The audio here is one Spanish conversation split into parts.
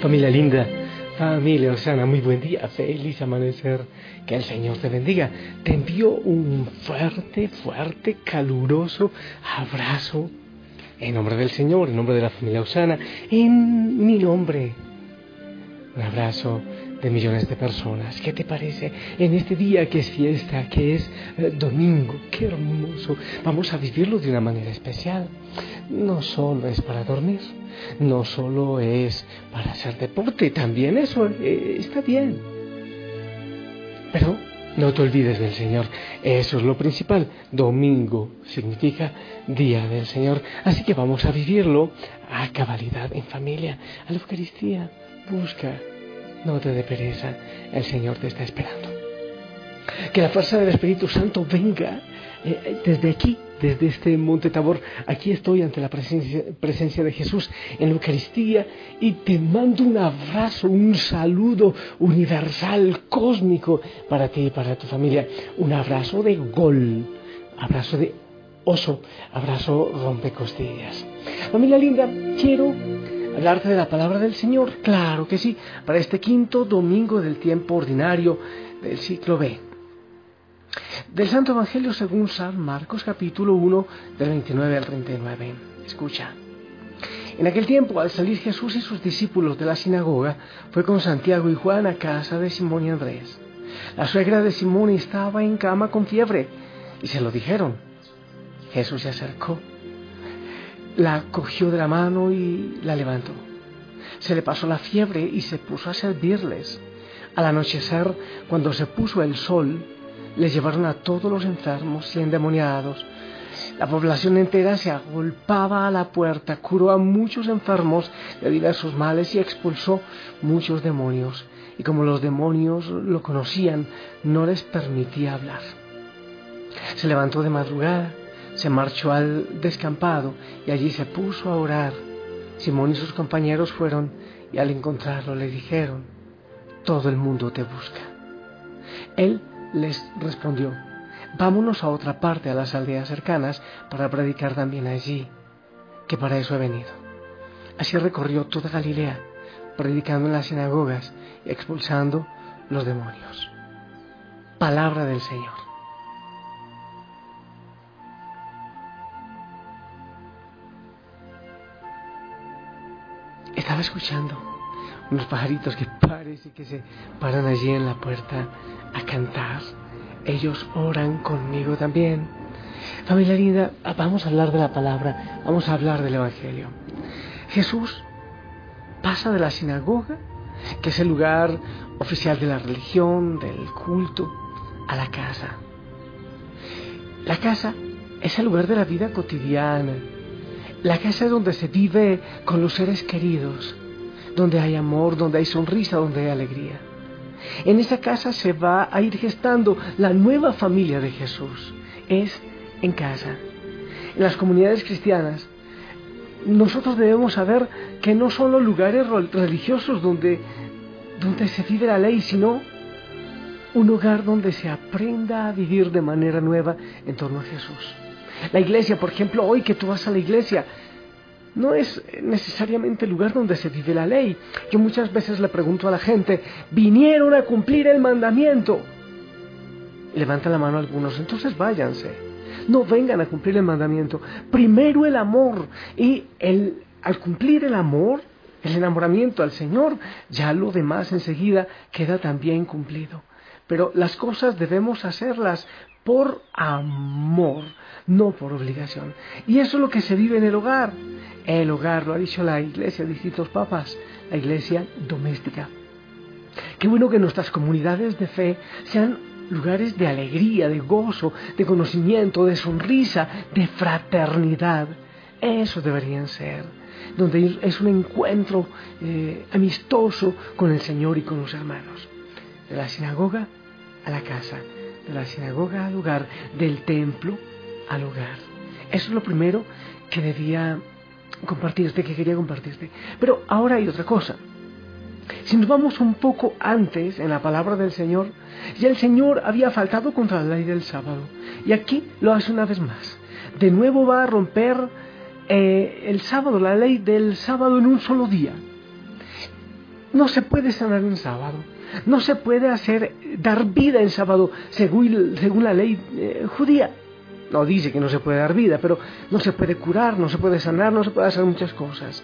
Familia linda, familia Osana, muy buen día, feliz amanecer, que el Señor te bendiga. Te envío un fuerte, fuerte, caluroso abrazo en nombre del Señor, en nombre de la familia Osana, en mi nombre. Un abrazo de millones de personas. ¿Qué te parece en este día que es fiesta, que es eh, domingo? Qué hermoso. Vamos a vivirlo de una manera especial. No solo es para dormir, no solo es para hacer deporte, también eso eh, está bien. Pero no te olvides del Señor. Eso es lo principal. Domingo significa día del Señor. Así que vamos a vivirlo a cabalidad en familia, a la Eucaristía. Busca no te dé pereza, el Señor te está esperando. Que la fuerza del Espíritu Santo venga eh, desde aquí, desde este monte Tabor. Aquí estoy ante la presencia, presencia de Jesús en la Eucaristía y te mando un abrazo, un saludo universal, cósmico para ti y para tu familia. Un abrazo de gol, abrazo de oso, abrazo rompecostillas. Familia linda, quiero hablarte de la palabra del Señor, claro que sí, para este quinto domingo del tiempo ordinario del ciclo B. Del Santo Evangelio según San Marcos capítulo 1 del 29 al 39. Escucha. En aquel tiempo, al salir Jesús y sus discípulos de la sinagoga, fue con Santiago y Juan a casa de Simón y Andrés. La suegra de Simón estaba en cama con fiebre y se lo dijeron. Jesús se acercó la cogió de la mano y la levantó. Se le pasó la fiebre y se puso a servirles. Al anochecer, cuando se puso el sol, les llevaron a todos los enfermos y endemoniados. La población entera se agolpaba a la puerta, curó a muchos enfermos de diversos males y expulsó muchos demonios. Y como los demonios lo conocían, no les permitía hablar. Se levantó de madrugada se marchó al descampado y allí se puso a orar. Simón y sus compañeros fueron y al encontrarlo le dijeron, todo el mundo te busca. Él les respondió, vámonos a otra parte, a las aldeas cercanas, para predicar también allí, que para eso he venido. Así recorrió toda Galilea, predicando en las sinagogas y expulsando los demonios. Palabra del Señor. Estaba escuchando unos pajaritos que parece que se paran allí en la puerta a cantar. Ellos oran conmigo también. Familia linda, vamos a hablar de la palabra, vamos a hablar del Evangelio. Jesús pasa de la sinagoga, que es el lugar oficial de la religión, del culto, a la casa. La casa es el lugar de la vida cotidiana, la casa es donde se vive con los seres queridos, donde hay amor, donde hay sonrisa, donde hay alegría. En esa casa se va a ir gestando la nueva familia de Jesús. Es en casa. En las comunidades cristianas, nosotros debemos saber que no son los lugares religiosos donde, donde se vive la ley, sino un lugar donde se aprenda a vivir de manera nueva en torno a Jesús. La iglesia, por ejemplo, hoy que tú vas a la iglesia, no es necesariamente el lugar donde se vive la ley. Yo muchas veces le pregunto a la gente, vinieron a cumplir el mandamiento. Levanta la mano algunos, entonces váyanse. no vengan a cumplir el mandamiento. Primero el amor y el, al cumplir el amor, el enamoramiento al Señor, ya lo demás enseguida queda también cumplido. Pero las cosas debemos hacerlas por amor, no por obligación. Y eso es lo que se vive en el hogar. El hogar, lo ha dicho la iglesia, distintos papas, la iglesia doméstica. Qué bueno que nuestras comunidades de fe sean lugares de alegría, de gozo, de conocimiento, de sonrisa, de fraternidad. Eso deberían ser, donde es un encuentro eh, amistoso con el Señor y con los hermanos. De la sinagoga a la casa, de la sinagoga al hogar, del templo al hogar. Eso es lo primero que debía compartirte, que quería compartirte. Pero ahora hay otra cosa. Si nos vamos un poco antes en la palabra del Señor, ya el Señor había faltado contra la ley del sábado. Y aquí lo hace una vez más. De nuevo va a romper eh, el sábado, la ley del sábado en un solo día. No se puede sanar en sábado. No se puede hacer, dar vida en sábado según, según la ley eh, judía. No dice que no se puede dar vida, pero no se puede curar, no se puede sanar, no se puede hacer muchas cosas.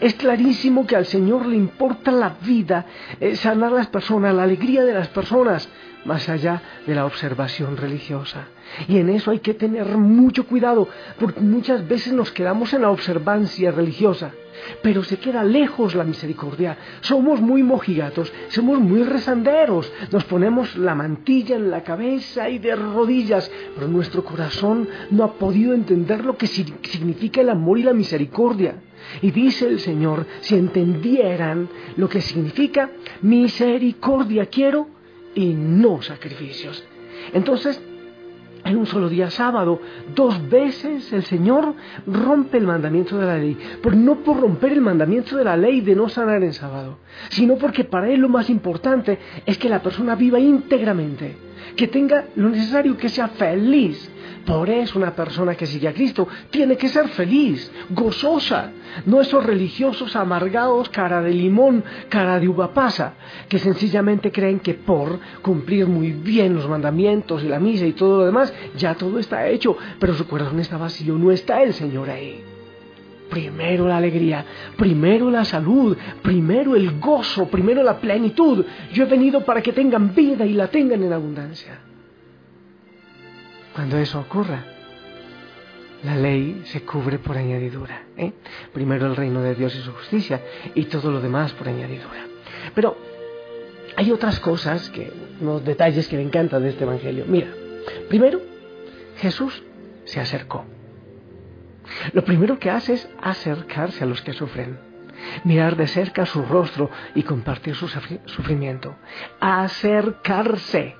Es clarísimo que al Señor le importa la vida, eh, sanar a las personas, la alegría de las personas, más allá de la observación religiosa. Y en eso hay que tener mucho cuidado, porque muchas veces nos quedamos en la observancia religiosa, pero se queda lejos la misericordia. Somos muy mojigatos, somos muy rezanderos, nos ponemos la mantilla en la cabeza y de rodillas, pero nuestro corazón no ha podido entender lo que significa el amor y la misericordia. Y dice el Señor, si entendieran lo que significa misericordia quiero y no sacrificios. Entonces, en un solo día sábado, dos veces el Señor rompe el mandamiento de la ley, pero no por romper el mandamiento de la ley de no sanar en sábado, sino porque para Él lo más importante es que la persona viva íntegramente, que tenga lo necesario, que sea feliz, por eso una persona que sigue a Cristo tiene que ser feliz, gozosa, no esos religiosos amargados, cara de limón, cara de uva pasa, que sencillamente creen que por cumplir muy bien los mandamientos y la misa y todo lo demás, ya todo está hecho, pero su corazón está vacío, no está el Señor ahí. Primero la alegría, primero la salud, primero el gozo, primero la plenitud. Yo he venido para que tengan vida y la tengan en abundancia. Cuando eso ocurra, la ley se cubre por añadidura. ¿eh? Primero el reino de Dios y su justicia y todo lo demás por añadidura. Pero hay otras cosas, que, unos detalles que me encantan de este Evangelio. Mira, primero, Jesús se acercó. Lo primero que hace es acercarse a los que sufren, mirar de cerca su rostro y compartir su sufrimiento. Acercarse.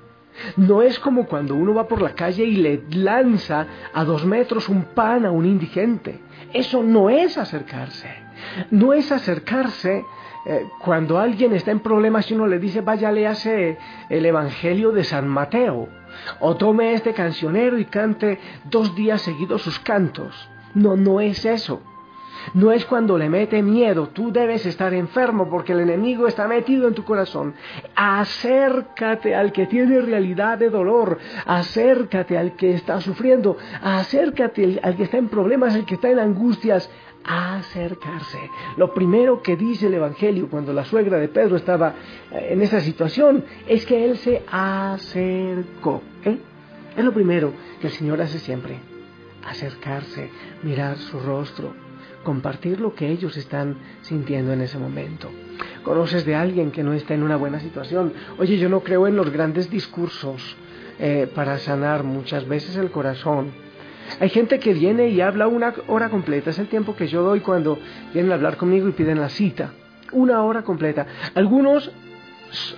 No es como cuando uno va por la calle y le lanza a dos metros un pan a un indigente. Eso no es acercarse. No es acercarse eh, cuando alguien está en problemas y uno le dice, vaya, léase el Evangelio de San Mateo. O tome este cancionero y cante dos días seguidos sus cantos. No, no es eso. No es cuando le mete miedo, tú debes estar enfermo porque el enemigo está metido en tu corazón. Acércate al que tiene realidad de dolor, acércate al que está sufriendo, acércate al que está en problemas, al que está en angustias, acercarse. Lo primero que dice el Evangelio cuando la suegra de Pedro estaba eh, en esa situación es que él se acercó. ¿eh? Es lo primero que el Señor hace siempre. Acercarse, mirar su rostro, compartir lo que ellos están sintiendo en ese momento. Conoces de alguien que no está en una buena situación. Oye, yo no creo en los grandes discursos eh, para sanar muchas veces el corazón. Hay gente que viene y habla una hora completa. Es el tiempo que yo doy cuando vienen a hablar conmigo y piden la cita. Una hora completa. Algunos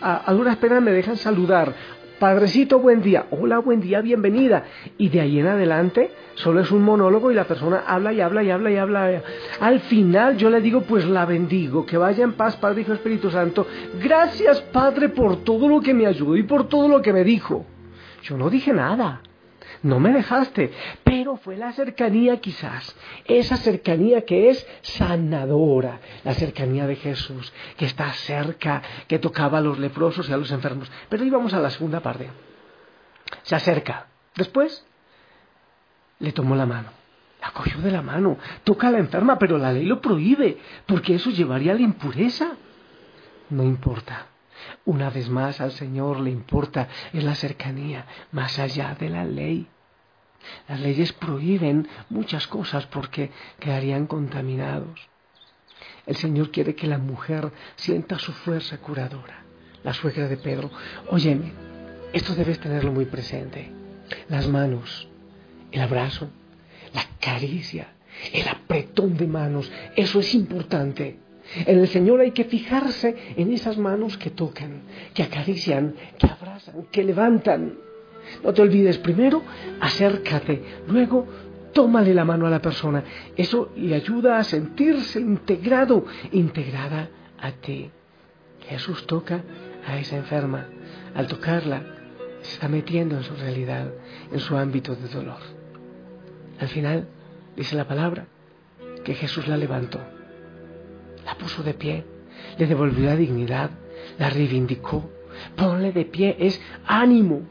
a, penas me dejan saludar. Padrecito, buen día. Hola, buen día, bienvenida. Y de ahí en adelante solo es un monólogo y la persona habla y habla y habla y habla. Al final yo le digo, pues la bendigo, que vaya en paz, Padre, Hijo, Espíritu Santo. Gracias, Padre, por todo lo que me ayudó y por todo lo que me dijo. Yo no dije nada no me dejaste, pero fue la cercanía quizás, esa cercanía que es sanadora, la cercanía de Jesús, que está cerca, que tocaba a los leprosos y a los enfermos. Pero íbamos a la segunda parte. Se acerca. Después le tomó la mano, la cogió de la mano, toca a la enferma, pero la ley lo prohíbe, porque eso llevaría a la impureza. No importa. Una vez más al Señor le importa es la cercanía, más allá de la ley. Las leyes prohíben muchas cosas porque quedarían contaminados. El Señor quiere que la mujer sienta su fuerza curadora. La suegra de Pedro, óyeme, esto debes tenerlo muy presente. Las manos, el abrazo, la caricia, el apretón de manos, eso es importante. En el Señor hay que fijarse en esas manos que tocan, que acarician, que abrazan, que levantan. No te olvides, primero acércate, luego tómale la mano a la persona. Eso le ayuda a sentirse integrado, integrada a ti. Jesús toca a esa enferma. Al tocarla, se está metiendo en su realidad, en su ámbito de dolor. Al final, dice la palabra, que Jesús la levantó, la puso de pie, le devolvió la dignidad, la reivindicó. Ponle de pie, es ánimo,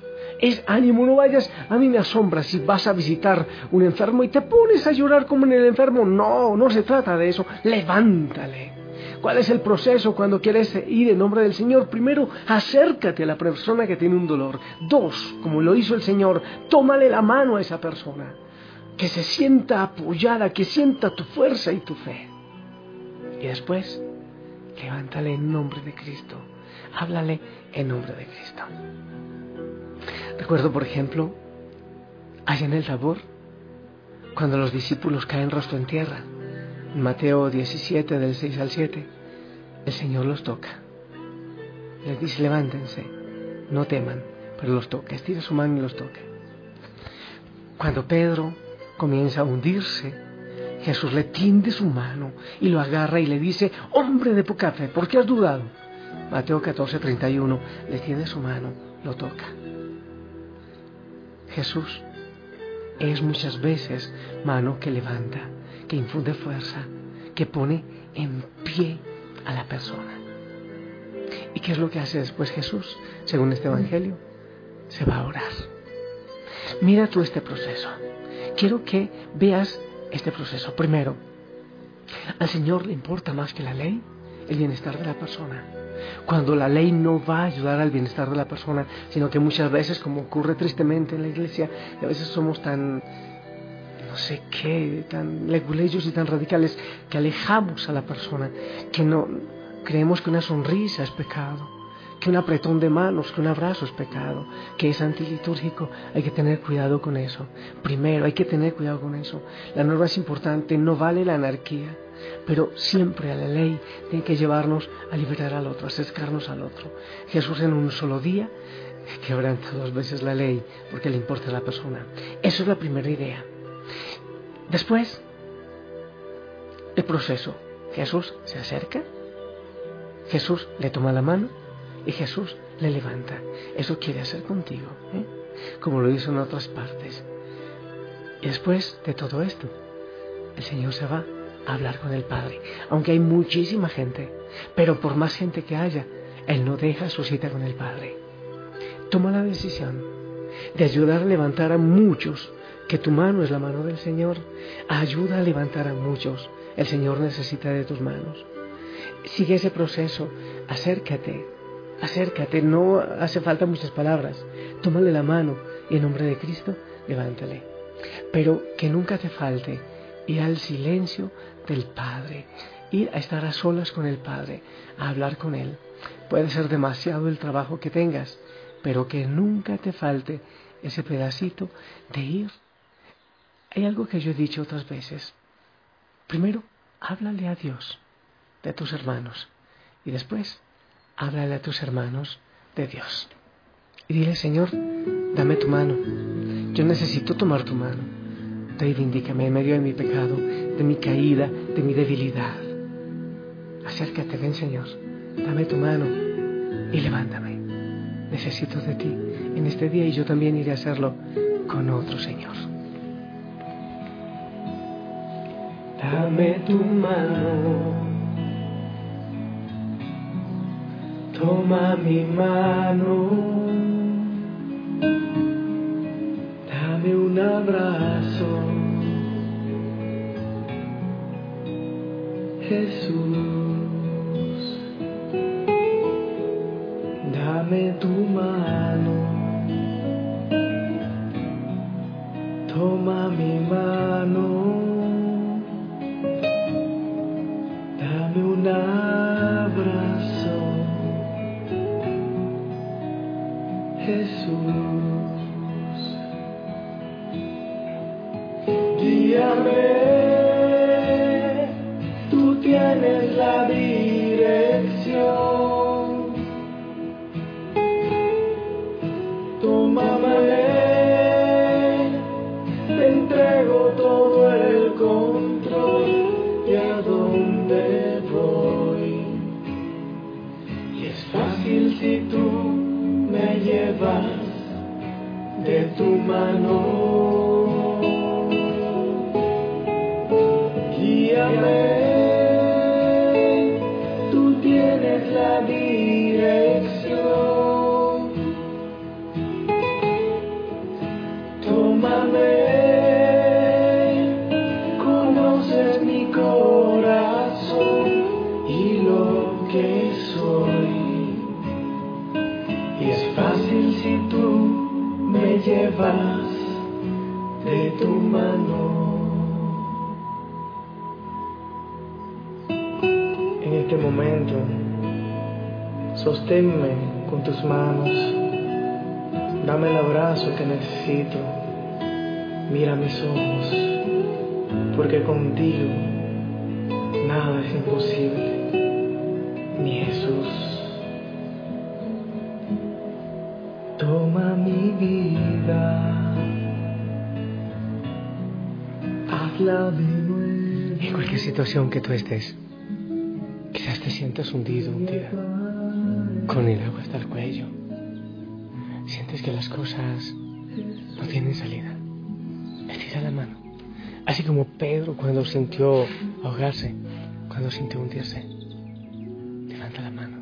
es ánimo, no vayas, a mí me asombra si vas a visitar un enfermo y te pones a llorar como en el enfermo. No, no se trata de eso, levántale. ¿Cuál es el proceso cuando quieres ir en nombre del Señor? Primero, acércate a la persona que tiene un dolor. Dos, como lo hizo el Señor, tómale la mano a esa persona. Que se sienta apoyada, que sienta tu fuerza y tu fe. Y después, levántale en nombre de Cristo. Háblale en nombre de Cristo. Recuerdo, por ejemplo, allá en el Tabor, cuando los discípulos caen rostro en tierra, en Mateo 17, del 6 al 7, el Señor los toca. Les dice, levántense, no teman, pero los toca, estira su mano y los toca. Cuando Pedro comienza a hundirse, Jesús le tiende su mano y lo agarra y le dice, hombre de poca fe, ¿por qué has dudado? Mateo 14, 31, le tiende su mano, lo toca. Jesús es muchas veces mano que levanta, que infunde fuerza, que pone en pie a la persona. ¿Y qué es lo que hace después Jesús, según este Evangelio? Se va a orar. Mira tú este proceso. Quiero que veas este proceso. Primero, al Señor le importa más que la ley el bienestar de la persona. Cuando la ley no va a ayudar al bienestar de la persona, sino que muchas veces, como ocurre tristemente en la iglesia, a veces somos tan, no sé qué, tan leguleyos y tan radicales, que alejamos a la persona, que no creemos que una sonrisa es pecado, que un apretón de manos, que un abrazo es pecado, que es antilitúrgico, hay que tener cuidado con eso. Primero, hay que tener cuidado con eso. La norma es importante, no vale la anarquía pero siempre a la ley tiene que llevarnos a liberar al otro, a acercarnos al otro. Jesús en un solo día quebranta dos veces la ley porque le importa a la persona. Eso es la primera idea. Después, el proceso. Jesús se acerca, Jesús le toma la mano y Jesús le levanta. Eso quiere hacer contigo, ¿eh? como lo hizo en otras partes. Y después de todo esto, el Señor se va hablar con el Padre, aunque hay muchísima gente, pero por más gente que haya, Él no deja su cita con el Padre. Toma la decisión de ayudar a levantar a muchos, que tu mano es la mano del Señor, ayuda a levantar a muchos, el Señor necesita de tus manos. Sigue ese proceso, acércate, acércate, no hace falta muchas palabras, tómale la mano y en nombre de Cristo, levántale. Pero que nunca te falte ir al silencio del Padre, ir a estar a solas con el Padre, a hablar con Él. Puede ser demasiado el trabajo que tengas, pero que nunca te falte ese pedacito de ir. Hay algo que yo he dicho otras veces. Primero, háblale a Dios de tus hermanos y después, háblale a tus hermanos de Dios. Y dile, Señor, dame tu mano. Yo necesito tomar tu mano reivindícame en medio de mi pecado, de mi caída, de mi debilidad. Acércate, ven Señor, dame tu mano y levántame. Necesito de ti en este día y yo también iré a hacerlo con otro Señor. Dame tu mano, toma mi mano, te amei. Llevas sosténme con tus manos, dame el abrazo que necesito, mira mis ojos, porque contigo nada es imposible, mi Jesús. Toma mi vida, hazla de nuevo. En cualquier situación que tú estés, quizás te sientas hundido, hundida, con el agua hasta el cuello. Sientes que las cosas no tienen salida. Estira la mano. Así como Pedro cuando sintió ahogarse, cuando sintió hundirse. Levanta la mano.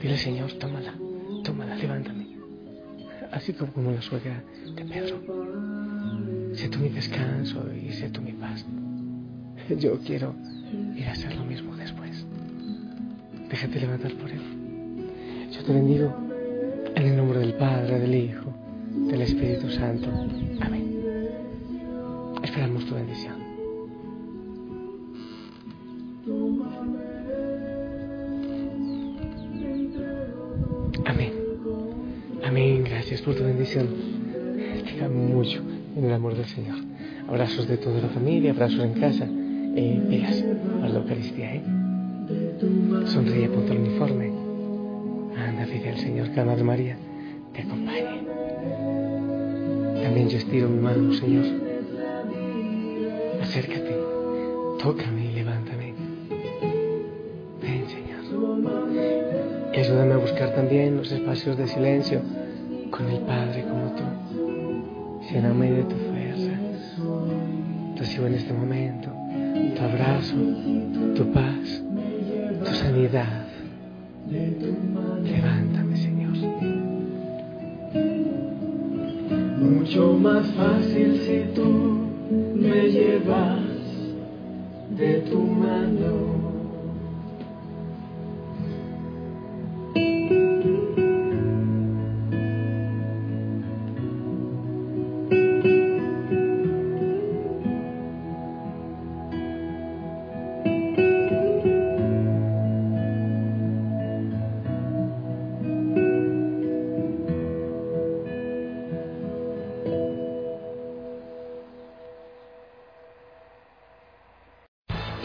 Dile, Señor, tómala, tómala, levántame así como la suegra de Pedro. Sé tú mi descanso y sé tú mi paz. Yo quiero ir a hacer lo mismo después. Déjate levantar por él. Te bendigo en el nombre del Padre, del Hijo, del Espíritu Santo. Amén. Esperamos tu bendición. Amén. Gracias por tu bendición. Te mucho en el amor del Señor. Abrazos de toda la familia, abrazos en casa. Eh, veas a la Eucaristía, ¿eh? Sonríe, ponte el uniforme. Anda, pide Señor que Madre María te acompañe. También yo estiro mi mano, Señor. Acércate, tócame y levántame. Ven, Señor. Y ayúdame a buscar también los espacios de silencio con el Padre como tú. Lléname de tu fuerza. Recibo en este momento tu abrazo, tu paz, tu sanidad. Levántame, Señor. Mucho más fácil si tú me llevas de tu mano.